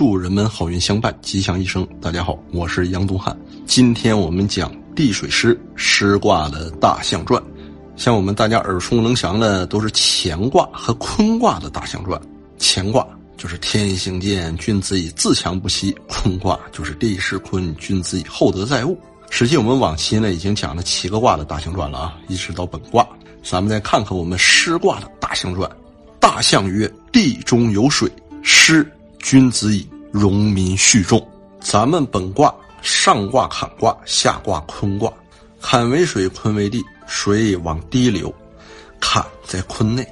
祝人们好运相伴，吉祥一生。大家好，我是杨东汉。今天我们讲地水师师卦的大象传。像我们大家耳熟能详的，都是乾卦和坤卦的大象传。乾卦就是天行健，君子以自强不息；坤卦就是地势坤，君子以厚德载物。实际我们往期呢已经讲了七个卦的大象传了啊，一直到本卦。咱们再看看我们师卦的大象传。大象曰：地中有水，师。君子以荣民蓄众。咱们本卦上卦坎卦，下卦坤卦。坎为水，坤为地，水往低流，坎在坤内，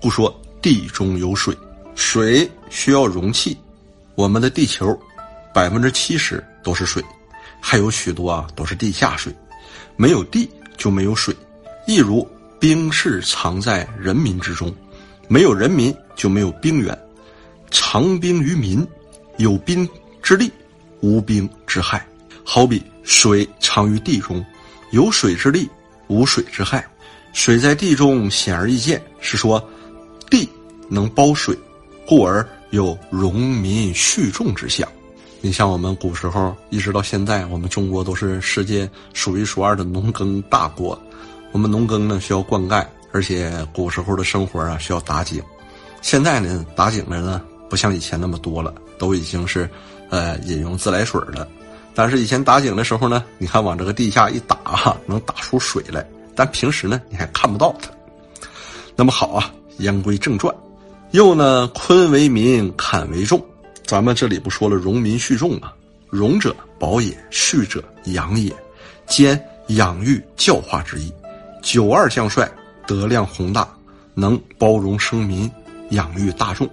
故说地中有水。水需要容器，我们的地球百分之七十都是水，还有许多啊都是地下水。没有地就没有水，亦如兵士藏在人民之中，没有人民就没有兵源。藏兵于民，有兵之利，无兵之害。好比水藏于地中，有水之利，无水之害。水在地中显而易见，是说地能包水，故而有荣民蓄众之象。你像我们古时候一直到现在，我们中国都是世界数一数二的农耕大国。我们农耕呢需要灌溉，而且古时候的生活啊需要打井。现在呢打井的呢。不像以前那么多了，都已经是，呃，饮用自来水了。但是以前打井的时候呢，你看往这个地下一打哈，能打出水来。但平时呢，你还看不到它。那么好啊，言归正传。又呢，坤为民，坎为众。咱们这里不说了，荣民恤众吗？荣者保也，恤者养也，兼养育教化之意。九二将帅德量宏大，能包容生民，养育大众。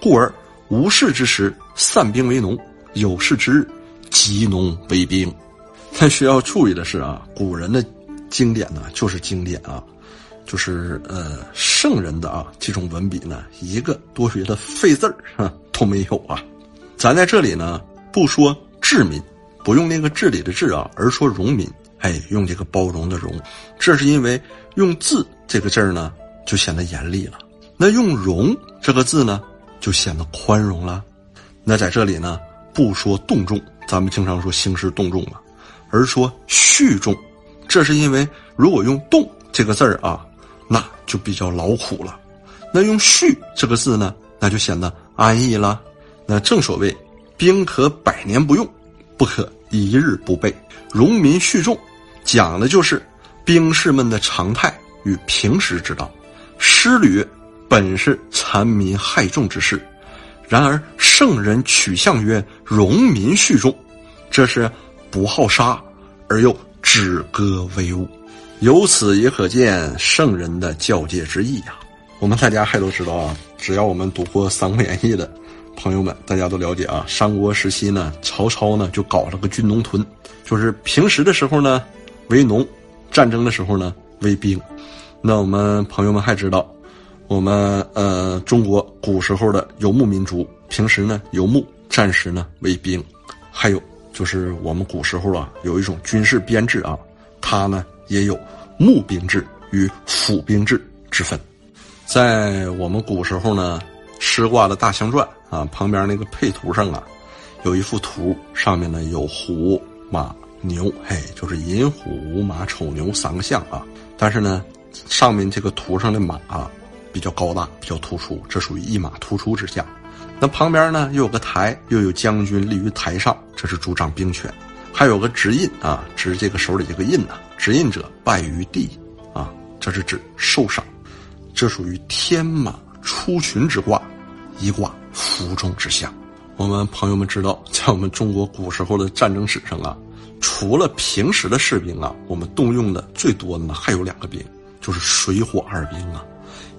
故而无事之时散兵为农，有事之日集农为兵。但需要注意的是啊，古人的经典呢就是经典啊，就是呃圣人的啊这种文笔呢，一个多余的废字儿都没有啊。咱在这里呢不说治民，不用那个治理的治啊，而说容民。哎，用这个包容的容，这是因为用字这个字儿呢就显得严厉了。那用容这个字呢？就显得宽容了。那在这里呢，不说动众，咱们经常说兴师动众嘛，而说蓄众。这是因为如果用动这个字儿啊，那就比较劳苦了。那用蓄这个字呢，那就显得安逸了。那正所谓，兵可百年不用，不可一日不备。荣民蓄众，讲的就是兵士们的常态与平时之道。诗旅。本是残民害众之事，然而圣人取象曰容民恤众，这是不好杀而又止戈为武。由此也可见圣人的教诫之意呀。我们大家还都知道啊，只要我们读过《三国演义》的朋友们，大家都了解啊。三国时期呢，曹操呢就搞了个军农屯，就是平时的时候呢为农，战争的时候呢为兵。那我们朋友们还知道。我们呃，中国古时候的游牧民族，平时呢游牧，战时呢为兵，还有就是我们古时候啊，有一种军事编制啊，它呢也有募兵制与府兵制之分。在我们古时候呢，师卦的大象传啊，旁边那个配图上啊，有一幅图，上面呢有虎、马、牛，嘿，就是寅虎、午马、丑牛三个象啊。但是呢，上面这个图上的马。啊。比较高大，比较突出，这属于一马突出之象。那旁边呢，又有个台，又有将军立于台上，这是主掌兵权。还有个执印啊，执这个手里这个印呐，执印者败于地啊，这是指受伤。这属于天马出群之卦，一卦服众之象。我们朋友们知道，在我们中国古时候的战争史上啊，除了平时的士兵啊，我们动用的最多的呢，还有两个兵，就是水火二兵啊。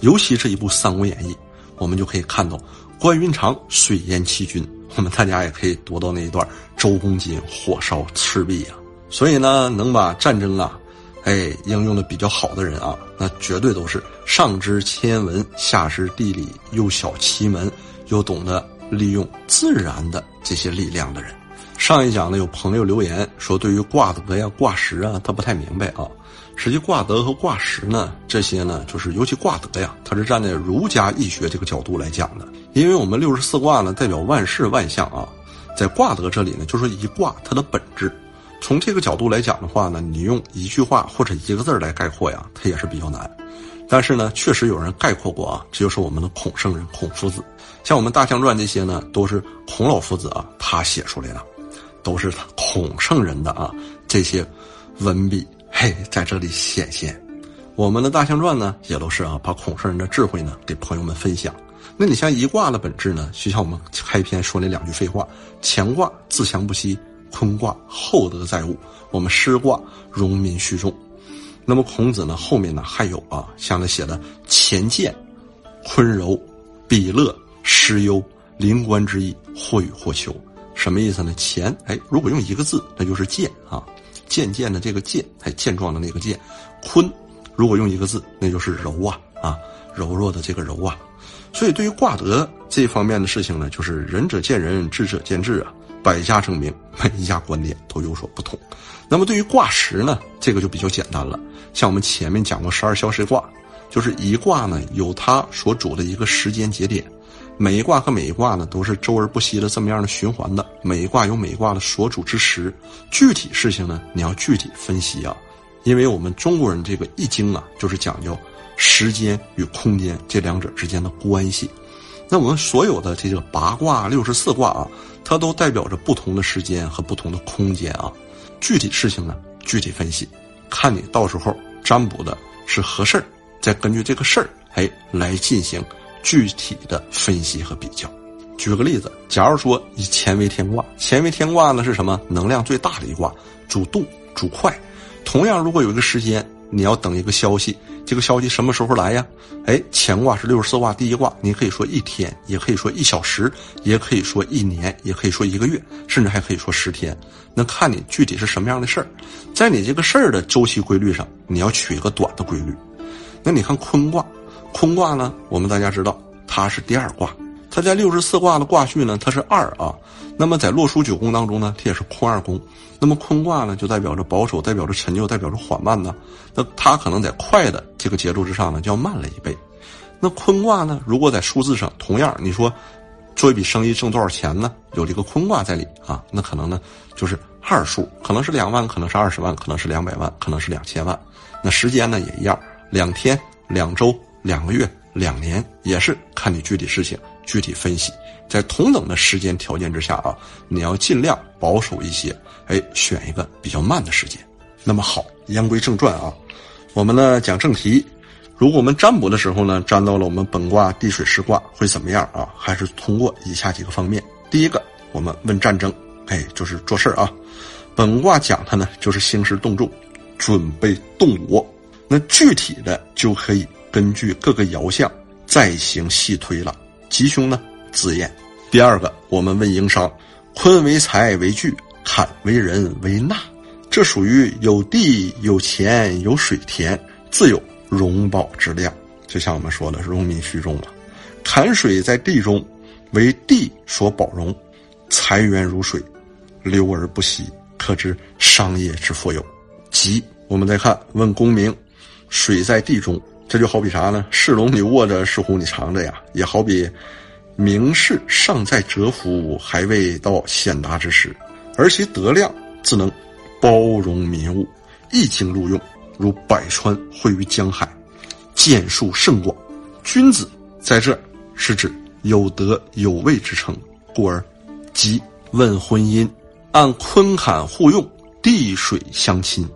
尤其这一部《三国演义》，我们就可以看到关云长水淹七军，我们大家也可以读到那一段周公瑾火烧赤壁啊。所以呢，能把战争啊，哎，应用的比较好的人啊，那绝对都是上知天文，下知地理，又晓奇门，又懂得利用自然的这些力量的人。上一讲呢，有朋友留言说，对于卦德呀、卦时啊，他不太明白啊。实际卦德和卦时呢，这些呢，就是尤其卦德呀，它是站在儒家易学这个角度来讲的。因为我们六十四卦呢代表万事万象啊，在卦德这里呢，就说一卦它的本质。从这个角度来讲的话呢，你用一句话或者一个字来概括呀，它也是比较难。但是呢，确实有人概括过啊，这就是我们的孔圣人孔夫子。像我们《大象传》这些呢，都是孔老夫子啊他写出来的，都是他孔圣人的啊这些文笔嘿在这里显现。我们的《大象传》呢，也都是啊把孔圣人的智慧呢给朋友们分享。那你像一卦的本质呢，就像我们开篇说那两句废话：乾卦自强不息，坤卦厚德载物，我们师卦荣民虚众。那么孔子呢？后面呢还有啊，像他写的乾健、坤柔、比乐、师忧、临官之意，或与或求，什么意思呢？乾，哎，如果用一个字，那就是健啊，渐渐的这个健，哎，健壮的那个健。坤，如果用一个字，那就是柔啊啊，柔弱的这个柔啊。所以对于卦德这方面的事情呢，就是仁者见仁，智者见智啊。百家争鸣，每一家观点都有所不同。那么对于卦时呢，这个就比较简单了。像我们前面讲过十二消食卦，就是一卦呢有它所主的一个时间节点，每一卦和每一卦呢都是周而不息的这么样的循环的。每一卦有每一卦的所主之时，具体事情呢你要具体分析啊，因为我们中国人这个易经啊就是讲究时间与空间这两者之间的关系。那我们所有的这个八卦、六十四卦啊，它都代表着不同的时间和不同的空间啊。具体事情呢，具体分析，看你到时候占卜的是何事儿，再根据这个事儿，哎，来进行具体的分析和比较。举个例子，假如说以乾为天卦，乾为天卦呢是什么？能量最大的一卦，主动、主快。同样，如果有一个时间，你要等一个消息。这个消息什么时候来呀？哎，乾卦是六十四卦第一卦，你可以说一天，也可以说一小时，也可以说一年，也可以说一个月，甚至还可以说十天。那看你具体是什么样的事儿，在你这个事儿的周期规律上，你要取一个短的规律。那你看坤卦，坤卦呢，我们大家知道它是第二卦。它在六十四卦的卦序呢，它是二啊。那么在洛书九宫当中呢，它也是坤二宫。那么坤卦呢，就代表着保守，代表着陈旧，代表着缓慢呢。那它可能在快的这个节奏之上呢，就要慢了一倍。那坤卦呢，如果在数字上同样，你说做一笔生意挣多少钱呢？有这个坤卦在里啊，那可能呢就是二数，可能是两万，可能是二十万，可能是两百万，可能是两千万。那时间呢也一样，两天、两周、两个月。两年也是看你具体事情具体分析，在同等的时间条件之下啊，你要尽量保守一些，哎，选一个比较慢的时间。那么好，言归正传啊，我们呢讲正题。如果我们占卜的时候呢，占到了我们本卦地水师卦会怎么样啊？还是通过以下几个方面。第一个，我们问战争，哎，就是做事儿啊。本卦讲它呢，就是兴师动众，准备动武。那具体的就可以。根据各个爻象再行细推了。吉凶呢？自验。第二个，我们问营商，坤为财为聚，坎为人为纳，这属于有地有钱有水田，自有荣宝之量。就像我们说的，荣民虚中了。坎水在地中，为地所保容，财源如水，流而不息，可知商业之富有。吉，我们再看问功名，水在地中。这就好比啥呢？是龙你握着，是虎你藏着呀。也好比，名士尚在蛰伏，还未到显达之时，而其德量自能包容民物，一经录用，如百川汇于江海，建树甚广。君子在这是指有德有位之称，故而即问婚姻，按坤坎互用，地水相亲，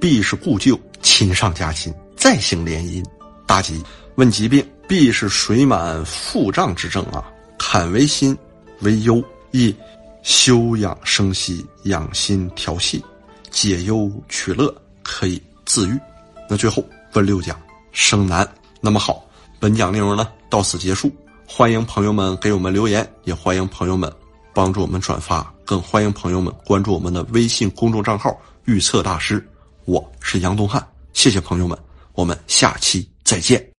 必是故旧，亲上加亲，再行联姻。大吉，问疾病，必是水满腹胀之症啊。坎为心，为忧，亦休养生息，养心调息，解忧取乐，可以自愈。那最后问六讲，生男。那么好，本讲内容呢到此结束。欢迎朋友们给我们留言，也欢迎朋友们帮助我们转发，更欢迎朋友们关注我们的微信公众账号“预测大师”。我是杨东汉，谢谢朋友们，我们下期。再见。